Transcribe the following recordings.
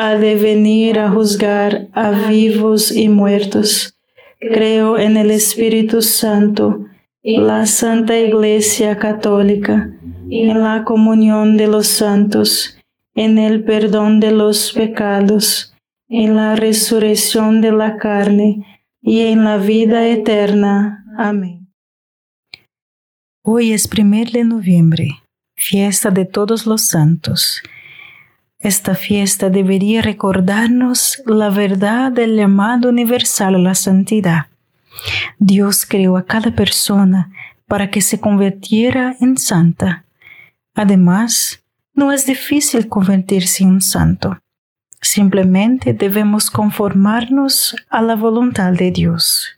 ha de venir a juzgar a vivos y muertos. Creo en el Espíritu Santo, la Santa Iglesia Católica, en la comunión de los santos, en el perdón de los pecados, en la resurrección de la carne y en la vida eterna. Amén. Hoy es primer de noviembre, fiesta de todos los santos. Esta fiesta debería recordarnos la verdad del llamado universal a la santidad. Dios creó a cada persona para que se convirtiera en santa. Además, no es difícil convertirse en santo. Simplemente debemos conformarnos a la voluntad de Dios.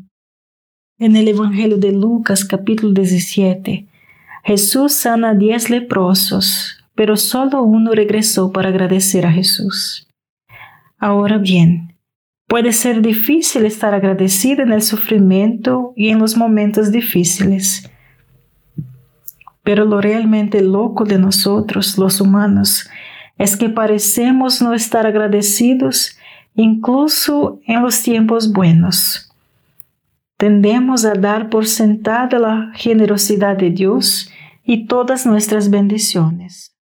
En el Evangelio de Lucas capítulo 17, Jesús sana a diez leprosos, pero solo uno regresó para agradecer a Jesús. Ahora bien, puede ser difícil estar agradecido en el sufrimiento y en los momentos difíciles. Pero lo realmente loco de nosotros, los humanos, es que parecemos no estar agradecidos incluso en los tiempos buenos. Tendemos a dar por sentada la generosidad de Dios y todas nuestras bendiciones.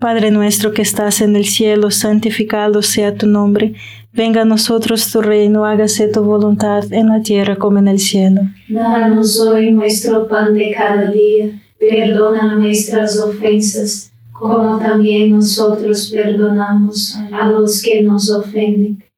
Padre nuestro que estás en el cielo, santificado sea tu nombre, venga a nosotros tu reino, hágase tu voluntad en la tierra como en el cielo. Danos hoy nuestro pan de cada día, perdona nuestras ofensas, como también nosotros perdonamos a los que nos ofenden,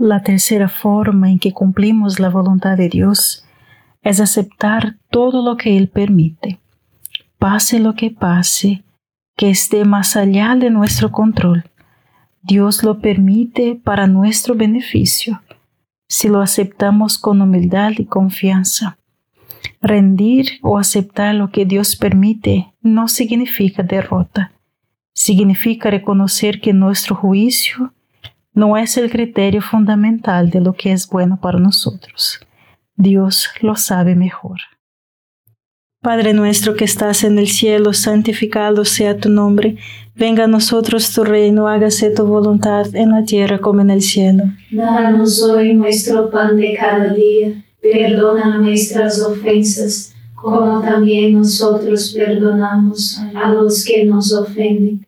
La tercera forma en que cumplimos la voluntad de Dios es aceptar todo lo que Él permite, pase lo que pase, que esté más allá de nuestro control. Dios lo permite para nuestro beneficio, si lo aceptamos con humildad y confianza. Rendir o aceptar lo que Dios permite no significa derrota, significa reconocer que nuestro juicio no es el criterio fundamental de lo que es bueno para nosotros. Dios lo sabe mejor. Padre nuestro que estás en el cielo, santificado sea tu nombre, venga a nosotros tu reino, hágase tu voluntad en la tierra como en el cielo. Danos hoy nuestro pan de cada día, perdona nuestras ofensas, como también nosotros perdonamos a los que nos ofenden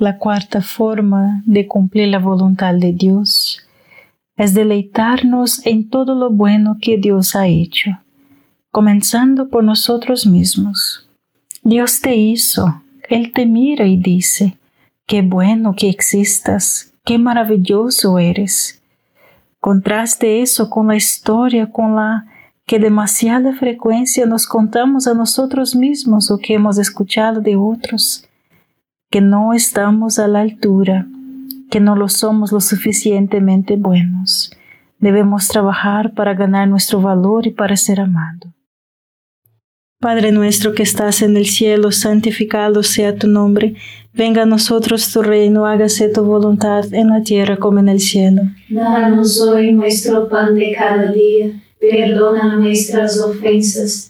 La cuarta forma de cumplir la voluntad de Dios es deleitarnos en todo lo bueno que Dios ha hecho, comenzando por nosotros mismos. Dios te hizo, Él te mira y dice, qué bueno que existas, qué maravilloso eres. Contraste eso con la historia con la que demasiada frecuencia nos contamos a nosotros mismos o que hemos escuchado de otros, que no estamos a la altura, que no lo somos lo suficientemente buenos. Debemos trabajar para ganar nuestro valor y para ser amado. Padre nuestro que estás en el cielo, santificado sea tu nombre. Venga a nosotros tu reino, hágase tu voluntad en la tierra como en el cielo. Danos hoy nuestro pan de cada día. Perdona nuestras ofensas,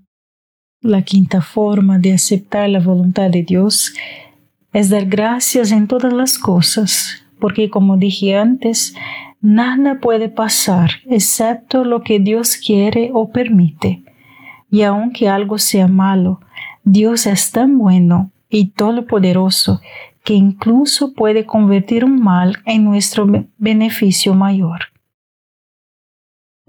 La quinta forma de aceptar la voluntad de Dios es dar gracias en todas las cosas, porque como dije antes, nada puede pasar excepto lo que Dios quiere o permite. Y aunque algo sea malo, Dios es tan bueno y todopoderoso que incluso puede convertir un mal en nuestro beneficio mayor.